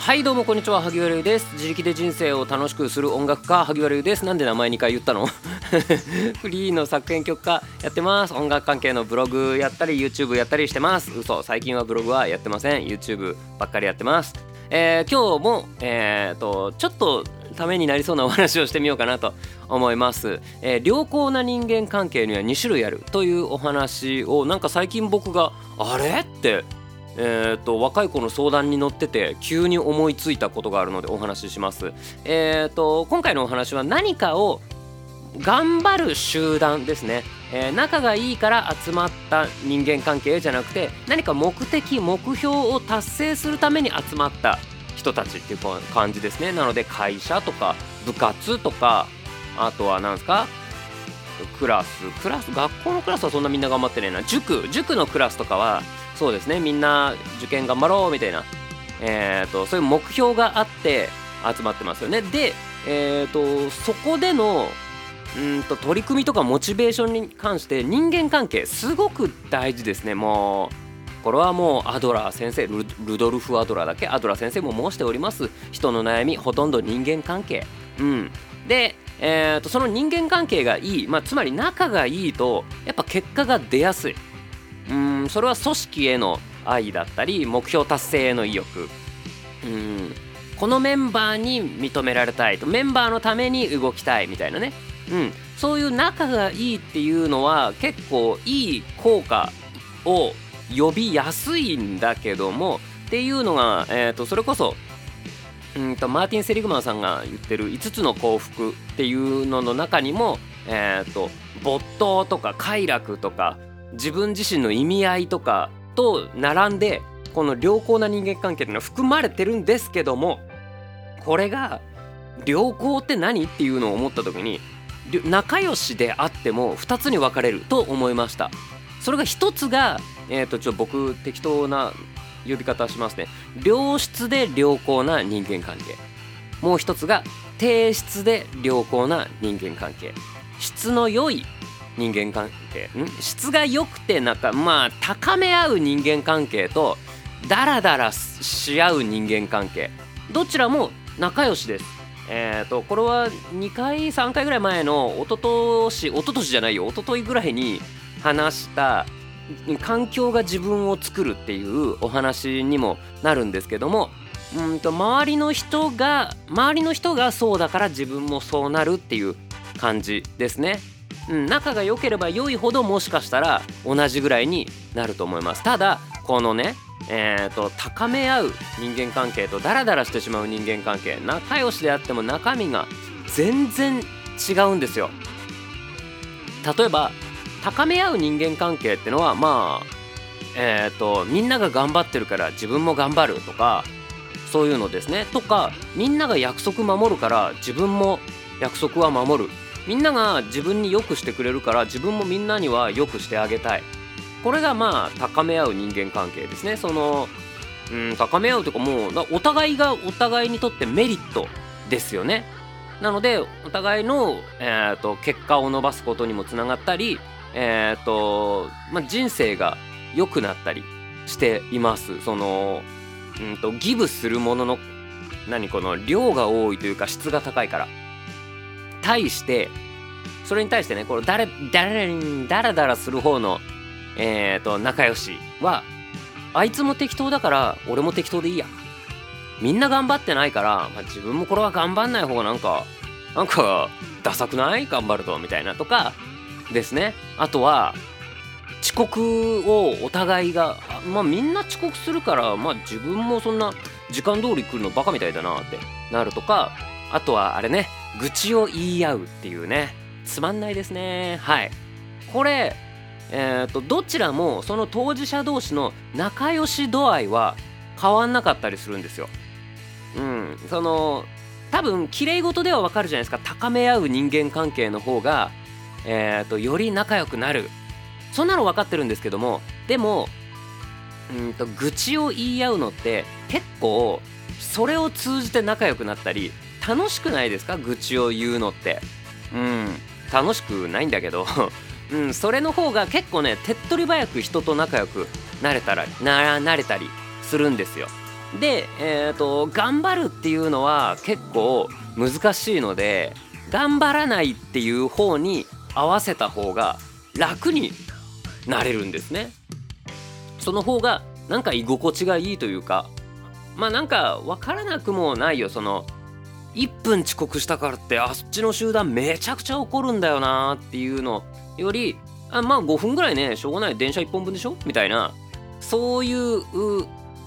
はいどうもこんにちは。萩原優です。自力で人生を楽しくする音楽家。萩原優です。なんで名前2回言ったの？フリーの作編曲家やってます。音楽関係のブログやったり YouTube やったりしてます。嘘。最近はブログはやってません。YouTube ばっかりやってます。えー、今日もえー、とちょっとためになりそうなお話をしてみようかなと思います、えー、良好な人間関係には2種類あるというお話をなんか最近僕があれ？ってえーと、若い子の相談に乗ってて急に思いついたことがあるのでお話しします。えーと、今回のお話は何かを頑張る集団ですね、えー、仲がいいから集まった人間関係じゃなくて何か目的目標を達成するために集まった人たちっていう感じですね。なので会社とか部活とかあとは何ですかクラスクラス学校のクラスはそんなみんな頑張ってねえな。塾塾のクラスとかはそうですね。みんな受験頑張ろうみたいな、えーと、そういう目標があって集まってますよね。で、えーと、そこでのうんと取り組みとかモチベーションに関して人間関係すごく大事ですね。もうこれはもうアドラー先生ルドルフ・アドラーだけ？アドラー先生も申しております。人の悩みほとんど人間関係。うん。でえーと、とその人間関係がいい、まあ、つまり仲がいいとやっぱ結果が出やすい。うんそれは組織への愛だったり目標達成への意欲。うんこのメンバーに認められたいと。メンバーのために動きたいみたいなね、うん、そういう仲がいいっていうのは結構いい効果を呼びやすいんだけどもっていうのが、えー、とそれこそうんとマーティン・セリグマンさんが言ってる5つの幸福っていうのの中にも、えーと没頭とか快楽とか自分自身の意味合いとかと並んでこの良好な人間関係っていうのは含まれてるんですけどもこれが良好って何っていうのを思った時に仲良しであっても2つに分かれると思いました。それが1つがえっ、ー、とちょ僕適当な呼び方しますね。良質で良好な人間関係。もう1つが低質で良好な人間関係。質の良い人間関係ん？質が良くてなんかまあ高め合う人間関係とダラダラし合う人間関係。どちらも仲良しです。えっ、ー、とこれは2回3回ぐらい前の一昨年一昨年じゃないよ。一昨日ぐらいに話した環境が自分を作るっていうお話にもなるんですけどもうんと周りの人が周りの人がそうだから自分もそうなるっていう感じですね。うん、仲が良ければ良いほどもしかしたら同じぐらいになると思います。ただこのねえーと、高め合う人間関係とダラダラしてしまう人間関係仲良しであっても中身が全然違うんですよ。例えば高め合う人間関係ってのはまあえっ、ー、とみんなが頑張ってるから自分も頑張るとかそういうのですね。とかみんなが約束守るから自分も約束は守る。みんなが自分に良くしてくれるから自分もみんなには良くしてあげたい。これがまあ高め合う人間関係ですね。そのうん高め合うというかもうお互いがお互いにとってメリットですよね。なのでお互いの、えーと、結果を伸ばすことにもつながったり、えーとまあ、人生が良くなったりしています。そのうんとギブするものの何この量が多いというか質が高いから。対してそれに対してねこの誰誰ダラダラする方のえっ、ー、と仲良しはあいつも適当だから俺も適当でいいや。みんな頑張ってないから、まあ、自分もこれは頑張んない方がなんかなんかダサくない？頑張るとみたいなとかですね。あとは遅刻をお互いがまあみんな遅刻するからまあ自分もそんな時間通り来るのバカみたいだなってなるとかあとはあれね。愚痴を言い合うっていうね。つまんないですね。はい。これえーと、どちらもその当事者同士の仲良し度合いは変わんなかったりするんですよ。うん、その多分綺麗事ではわかるじゃないですか。高め合う人間関係の方が、えーと、より仲良くなる。そんなの分かってるんですけども。でもうんと愚痴を言い合うのって結構それを通じて仲良くなったり楽しくないですか？愚痴を言うのって。うん。楽しくないんだけど。うんそれの方が結構ね手っ取り早く人と仲良くなれたらななれたりするんですよ。で、えーと、頑張るっていうのは結構難しいので頑張らないっていう方に合わせた方が楽になれるんですね。その方がなんか居心地がいいというかまあなんか分からなくもないよ。その1分遅刻したからってあっちの集団めちゃくちゃ怒るんだよなっていうのよりあまあ5分ぐらいねしょうがない。電車1本分でしょみたいな。そういう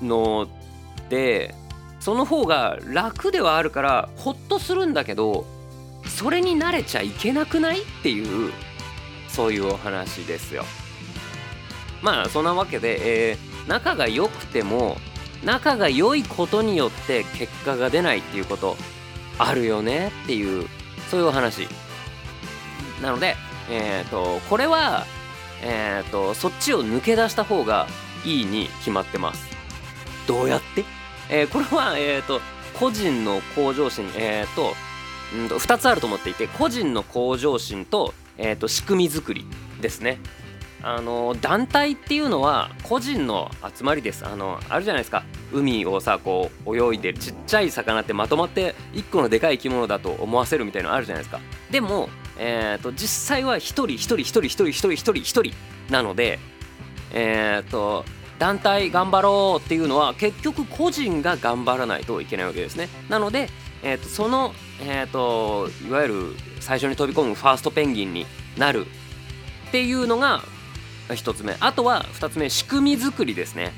のでその方が楽ではあるからホッとするんだけどそれに慣れちゃいけなくないっていうそういうお話ですよ。まあそんなわけで、えー、仲が良くても仲が良いことによって結果が出ないっていうこと。あるよねっていうそういうお話。なので、えーと、これは、えーと、そっちを抜け出した方がいいに決まってます。どうやって、えー、これは、えーと、個人の向上心、えー、とうんと2つあると思っていて個人の向上心と,、えー、と仕組み作りですね。あの団体っていうのは個人の集まりです。あのあるじゃないですか。海をさこう泳いでちっちゃい魚ってまとまって1個のでかい生き物だと思わせるみたいなのあるじゃないですか。でも、えーと、実際は1人1人1人1人1人1人1人なのでえっ、ー、と団体頑張ろうっていうのは結局個人が頑張らないといけないわけですね。なので、えーと、その、えー、といわゆる最初に飛び込むファーストペンギンになるっていうのが1つ目。あとは2つ目。仕組み作りですね。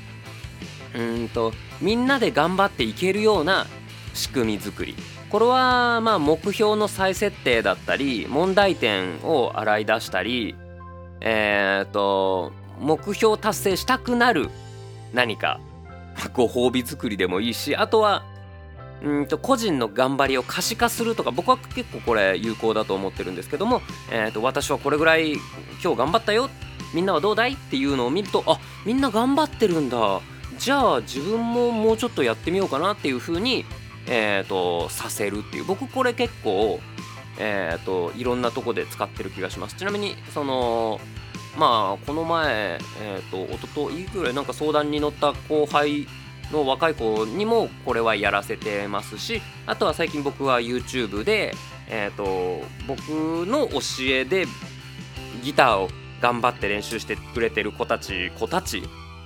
うんとみんなで頑張っていけるような仕組み作り。これはまあ目標の再設定だったり問題点を洗い出したりえっ、ー、と目標達成したくなる何かご褒美作りでもいいしあとはうんと個人の頑張りを可視化するとか僕は結構これ有効だと思ってるんですけども、えー、と私はこれぐらい今日頑張ったよみんなはどうだい？っていうのを見るとあみんな頑張ってるんだ。じゃあ自分ももうちょっとやってみようかなっていう風にえーと、させるっていう。僕これ結構えーと、いろんなとこで使ってる気がします。ちなみにそのまあこの前えっ、ー、と一昨日ぐらいなんか相談に乗った後輩の若い子にもこれはやらせてますしあとは最近僕は YouTube でえっ、と僕の教えでギターを頑張って練習してくれてる子たち子たち、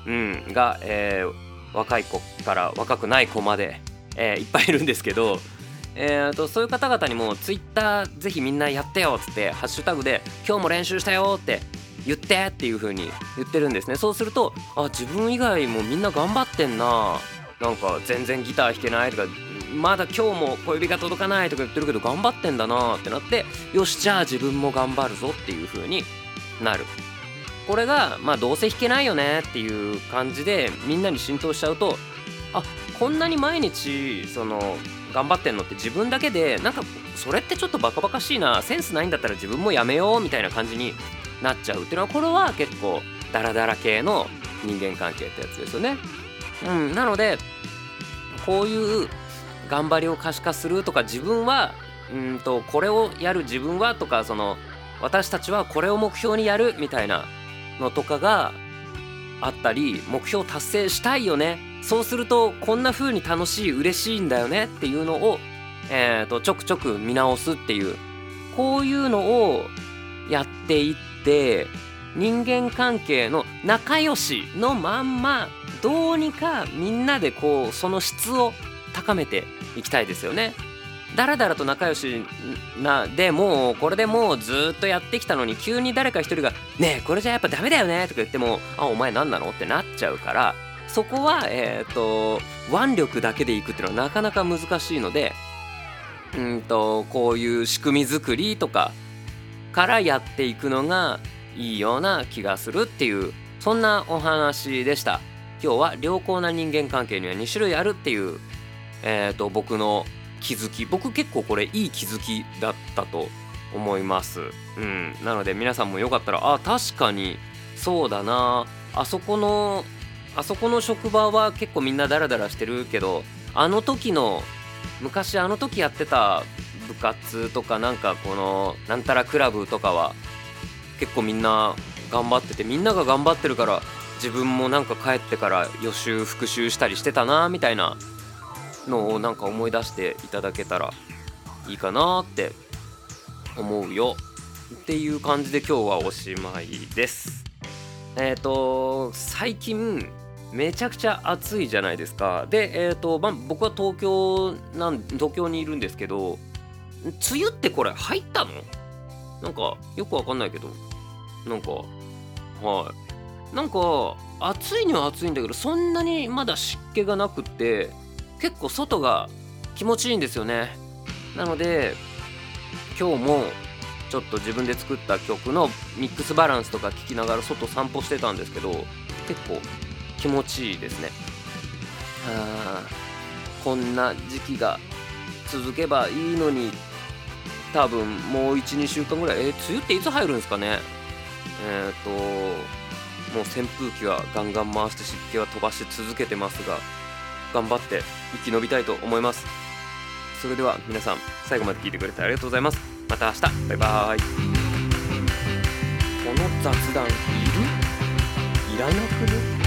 うん、が、えー、若い子から若くない子まで、えー、いっぱいいるんですけど、えーと、そういう方々にも Twitter ぜひみんなやってよっつってハッシュタグで今日も練習したよって言ってっていう風に言ってるんですね。そうするとあ自分以外もみんな頑張ってんななんか全然ギター弾けないとかまだ今日も小指が届かないとか言ってるけど頑張ってんだなってなってよしじゃあ自分も頑張るぞっていう風になるこれがまあどうせ弾けないよねっていう感じでみんなに浸透しちゃうとあこんなに毎日その頑張ってんのって自分だけでなんかそれってちょっとバカバカしいなセンスないんだったら自分もやめようみたいな感じになっちゃうっていうのはこれは結構ダラダラ系の人間関係ってやつですよね。うん、なのでこういう頑張りを可視化するとか自分はうんとこれをやる自分はとかその私たちはこれを目標にやるみたいなのとかがあったり目標達成したいよね。そうするとこんな風に楽しい嬉しいんだよね。っていうのを、えーと、ちょくちょく見直すっていう。こういうのをやっていって人間関係の仲良しのまんまどうにかみんなでこうその質を高めていきたいですよね。だらだらと仲良しなでもうこれでもうずっとやってきたのに急に誰か一人が「ねえこれじゃやっぱダメだよね」とか言っても「あお前何なの?」ってなっちゃうからそこはえっ、ー、と腕力だけでいくっていうのはなかなか難しいのでうんとこういう仕組み作りとかからやっていくのがいいような気がするっていうそんなお話でした今日は良好な人間関係には2種類あるっていう、えーと僕の気づき。僕結構これいい気づきだったと思います。うん。なので皆さんもよかったらあ確かにそうだな。あそこのあそこの職場は結構みんなダラダラしてるけどあの時の昔あの時やってた部活とかなんかこのなんたらクラブとかは結構みんな頑張っててみんなが頑張ってるから自分もなんか帰ってから予習復習したりしてたなみたいなのをなんか思い出していただけたらいいかなって思うよ。っていう感じで今日はおしまいです。えっ、ー、と最近めちゃくちゃ暑いじゃないですか。でえっ、ー、と、ま、僕は東京なん東京にいるんですけど梅雨ってこれ入ったの？なんかよくわかんないけど。なんかはい。なんか暑いには暑いんだけどそんなにまだ湿気がなくって結構外が気持ちいいんですよね。なので今日もちょっと自分で作った曲のミックスバランスとか聞きながら外散歩してたんですけど結構気持ちいいですね。あこんな時期が続けばいいのに多分もう12週間ぐらいえー、梅雨っていつ入るんですかね。えっ、ー、ともう扇風機はガンガン回して湿気は飛ばし続けてますが頑張って生き延びたいと思います。それでは皆さん最後まで聞いてくれてありがとうございます。また明日。バイバーイ。この雑談いる？いらなくね？